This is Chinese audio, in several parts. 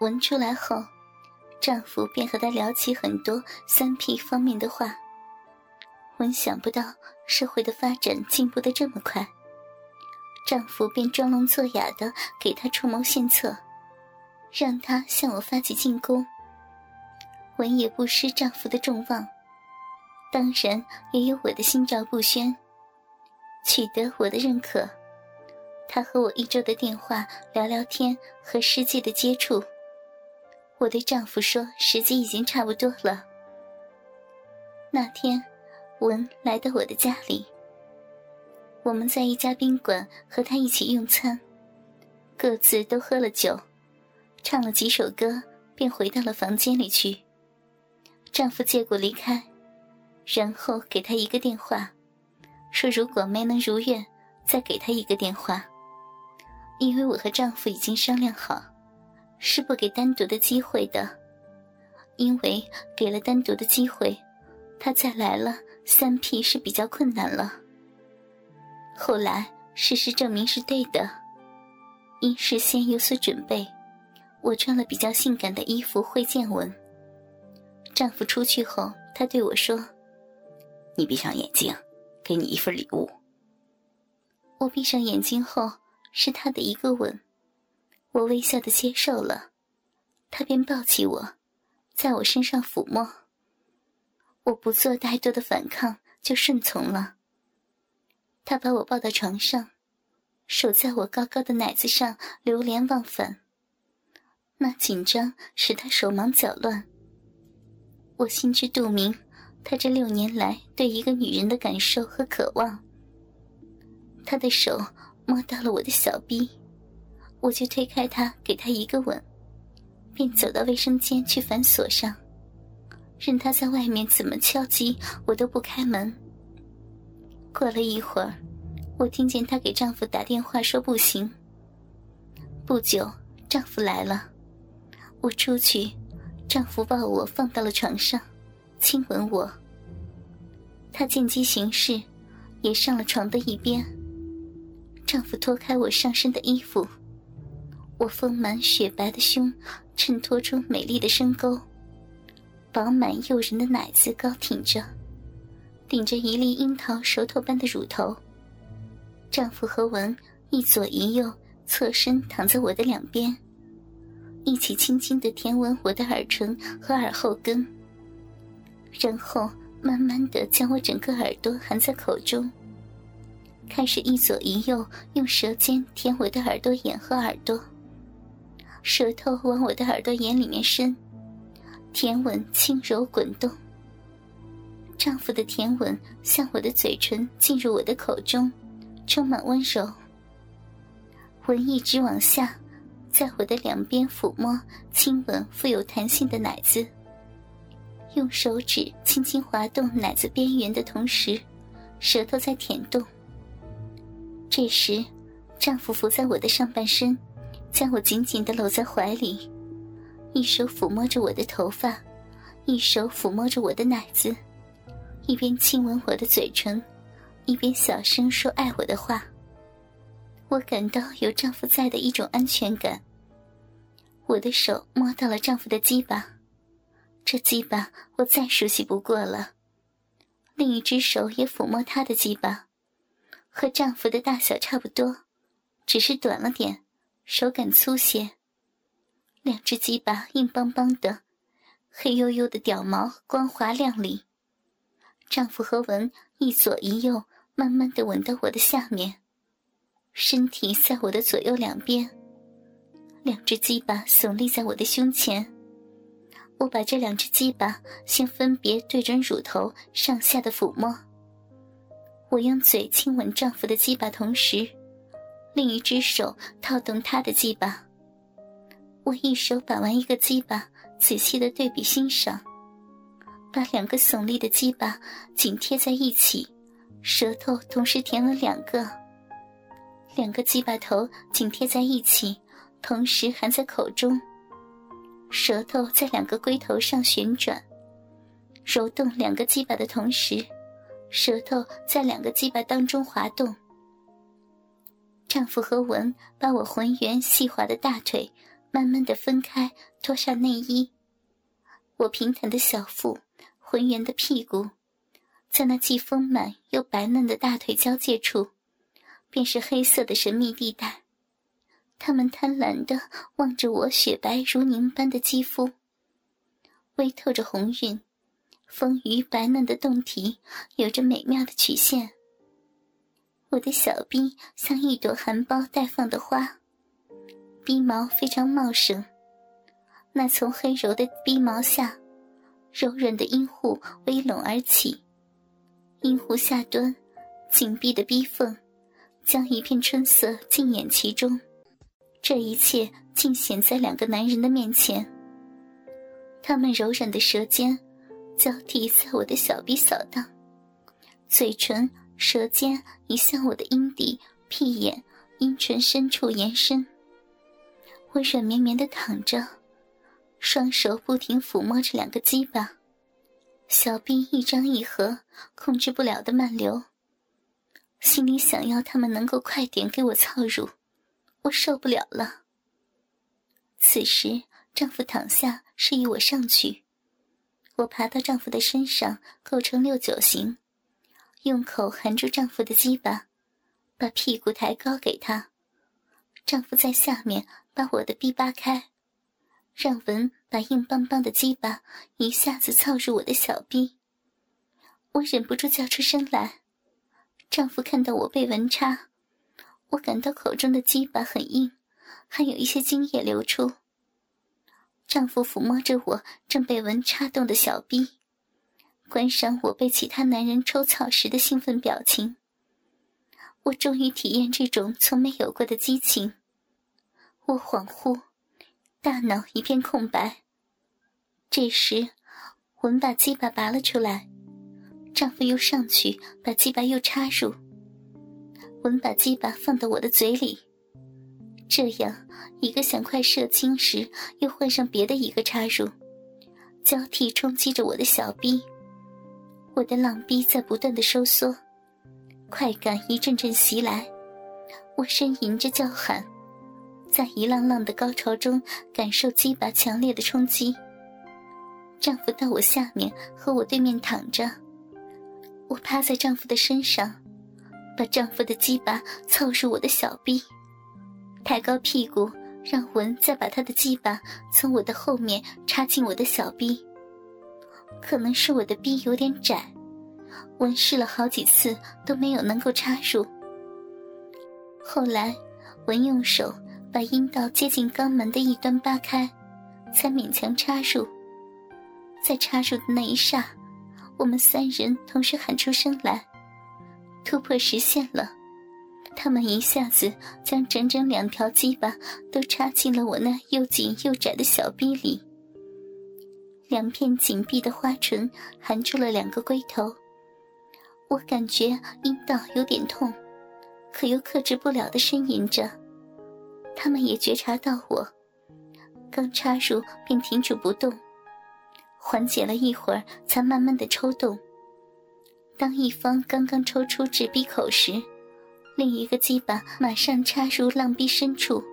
闻出来后，丈夫便和她聊起很多三 P 方面的话。文想不到社会的发展进步的这么快，丈夫便装聋作哑的给她出谋献策，让她向我发起进攻。文也不失丈夫的众望，当然也有我的心照不宣。取得我的认可，他和我一周的电话聊聊天和世界的接触。我对丈夫说：“时机已经差不多了。”那天，文来到我的家里，我们在一家宾馆和他一起用餐，各自都喝了酒，唱了几首歌，便回到了房间里去。丈夫借故离开，然后给他一个电话，说如果没能如愿，再给他一个电话，因为我和丈夫已经商量好。是不给单独的机会的，因为给了单独的机会，他再来了三 P 是比较困难了。后来事实证明是对的，因事先有所准备，我穿了比较性感的衣服会见文。丈夫出去后，他对我说：“你闭上眼睛，给你一份礼物。”我闭上眼睛后，是他的一个吻。我微笑的接受了，他便抱起我，在我身上抚摸。我不做太多的反抗，就顺从了。他把我抱到床上，手在我高高的奶子上流连忘返。那紧张使他手忙脚乱。我心知肚明，他这六年来对一个女人的感受和渴望。他的手摸到了我的小臂。我就推开他，给他一个吻，便走到卫生间去反锁上，任他在外面怎么敲击，我都不开门。过了一会儿，我听见她给丈夫打电话说不行。不久，丈夫来了，我出去，丈夫抱我放到了床上，亲吻我。他见机行事，也上了床的一边。丈夫脱开我上身的衣服。我丰满雪白的胸衬托出美丽的深沟，饱满诱人的奶子高挺着，顶着一粒樱桃熟透般的乳头。丈夫和文一左一右侧身躺在我的两边，一起轻轻的舔吻我的耳唇和耳后根，然后慢慢的将我整个耳朵含在口中，开始一左一右用舌尖舔我的耳朵眼和耳朵。舌头往我的耳朵眼里面伸，甜吻轻柔滚动。丈夫的甜吻向我的嘴唇进入我的口中，充满温柔。吻一直往下，在我的两边抚摸、亲吻富有弹性的奶子，用手指轻轻滑动奶子边缘的同时，舌头在舔动。这时，丈夫伏在我的上半身。将我紧紧的搂在怀里，一手抚摸着我的头发，一手抚摸着我的奶子，一边亲吻我的嘴唇，一边小声说爱我的话。我感到有丈夫在的一种安全感。我的手摸到了丈夫的鸡巴，这鸡巴我再熟悉不过了。另一只手也抚摸他的鸡巴，和丈夫的大小差不多，只是短了点。手感粗些，两只鸡巴硬邦邦的，黑黝黝的屌毛光滑亮丽。丈夫和文一左一右，慢慢的吻到我的下面，身体在我的左右两边，两只鸡巴耸立在我的胸前。我把这两只鸡巴先分别对准乳头上下的抚摸，我用嘴亲吻丈夫的鸡巴，同时。另一只手套动他的鸡巴，我一手把玩一个鸡巴，仔细的对比欣赏，把两个耸立的鸡巴紧贴在一起，舌头同时舔了两个，两个鸡巴头紧贴在一起，同时含在口中，舌头在两个龟头上旋转，揉动两个鸡巴的同时，舌头在两个鸡巴当中滑动。丈夫和文把我浑圆细滑的大腿慢慢的分开，脱下内衣。我平坦的小腹，浑圆的屁股，在那既丰满又白嫩的大腿交界处，便是黑色的神秘地带。他们贪婪的望着我雪白如凝般的肌肤，微透着红晕，丰腴白嫩的胴体有着美妙的曲线。我的小臂像一朵含苞待放的花，逼毛非常茂盛。那从黑柔的逼毛下，柔软的阴户微拢而起，阴户下端紧闭的逼缝，将一片春色尽掩其中。这一切尽显在两个男人的面前。他们柔软的舌尖交替在我的小臂扫荡，嘴唇、舌尖已向我的阴蒂、屁眼、阴唇深处延伸。我软绵绵的躺着，双手不停抚摸着两个鸡巴，小臂一张一合，控制不了的漫流。心里想要他们能够快点给我操入。我受不了了。此时，丈夫躺下，示意我上去。我爬到丈夫的身上，构成六九形，用口含住丈夫的鸡巴，把屁股抬高给他。丈夫在下面把我的臂扒开，让文把硬邦邦的鸡巴一下子操入我的小臂。我忍不住叫出声来。丈夫看到我被文插。我感到口中的鸡巴很硬，还有一些精液流出。丈夫抚摸着我正被蚊插动的小臂，观赏我被其他男人抽草时的兴奋表情。我终于体验这种从没有过的激情。我恍惚，大脑一片空白。这时，文把鸡巴拔了出来，丈夫又上去把鸡巴又插入。文把鸡巴放到我的嘴里，这样一个想快射精时，又换上别的一个插入，交替冲击着我的小臂。我的浪逼在不断的收缩，快感一阵阵袭来，我呻吟着叫喊，在一浪浪的高潮中感受鸡巴强烈的冲击。丈夫到我下面和我对面躺着，我趴在丈夫的身上。把丈夫的鸡巴凑入我的小臂，抬高屁股，让文再把他的鸡巴从我的后面插进我的小臂。可能是我的臂有点窄，文试了好几次都没有能够插入。后来，文用手把阴道接近肛门的一端扒开，才勉强插入。在插入的那一刹，我们三人同时喊出声来。突破实现了，他们一下子将整整两条鸡巴都插进了我那又紧又窄的小逼里。两片紧闭的花唇含住了两个龟头，我感觉阴道有点痛，可又克制不了的呻吟着。他们也觉察到我，刚插入便停止不动，缓解了一会儿，才慢慢的抽动。当一方刚刚抽出至鼻口时，另一个鸡巴马上插入浪壁深处。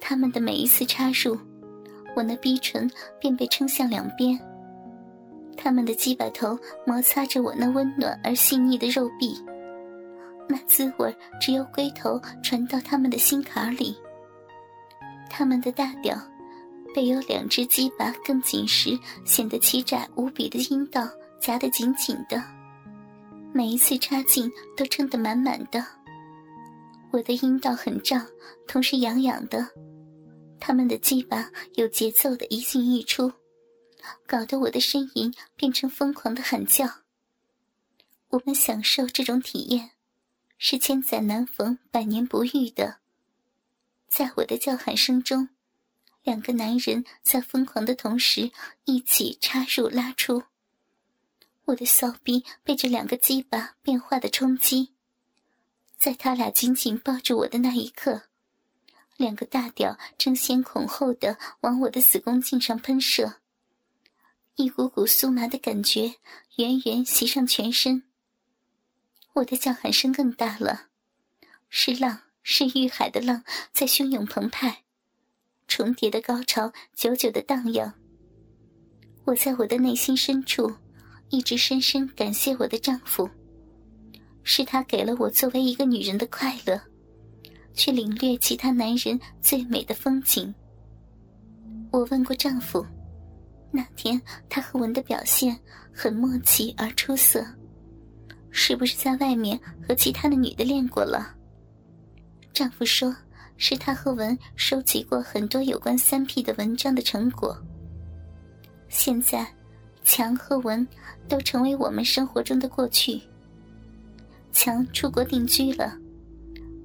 他们的每一次插入，我那逼唇便被撑向两边。他们的鸡巴头摩擦着我那温暖而细腻的肉壁，那滋味只有龟头传到他们的心坎里。他们的大屌，被有两只鸡巴更紧实、显得奇窄无比的阴道。夹得紧紧的，每一次插进都撑得满满的。我的阴道很胀，同时痒痒的。他们的鸡巴有节奏的一进一出，搞得我的呻吟变成疯狂的喊叫。我们享受这种体验，是千载难逢、百年不遇的。在我的叫喊声中，两个男人在疯狂的同时一起插入、拉出。我的骚逼被这两个鸡巴变化的冲击，在他俩紧紧抱住我的那一刻，两个大屌争先恐后的往我的子宫颈上喷射，一股股酥麻的感觉源源袭上全身。我的叫喊声更大了，是浪，是欲海的浪在汹涌澎湃，重叠的高潮久久的荡漾。我在我的内心深处，一直深深感谢我的丈夫，是他给了我作为一个女人的快乐，去领略其他男人最美的风景。我问过丈夫，那天他和文的表现很默契而出色，是不是在外面和其他的女的练过了？丈夫说。是他和文收集过很多有关三 P 的文章的成果。现在，强和文都成为我们生活中的过去。强出国定居了，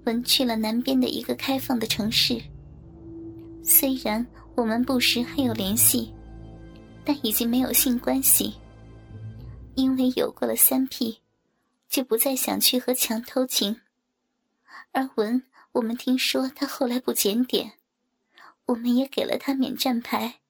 文去了南边的一个开放的城市。虽然我们不时还有联系，但已经没有性关系，因为有过了三 P，就不再想去和强偷情。而文。我们听说他后来不检点，我们也给了他免战牌。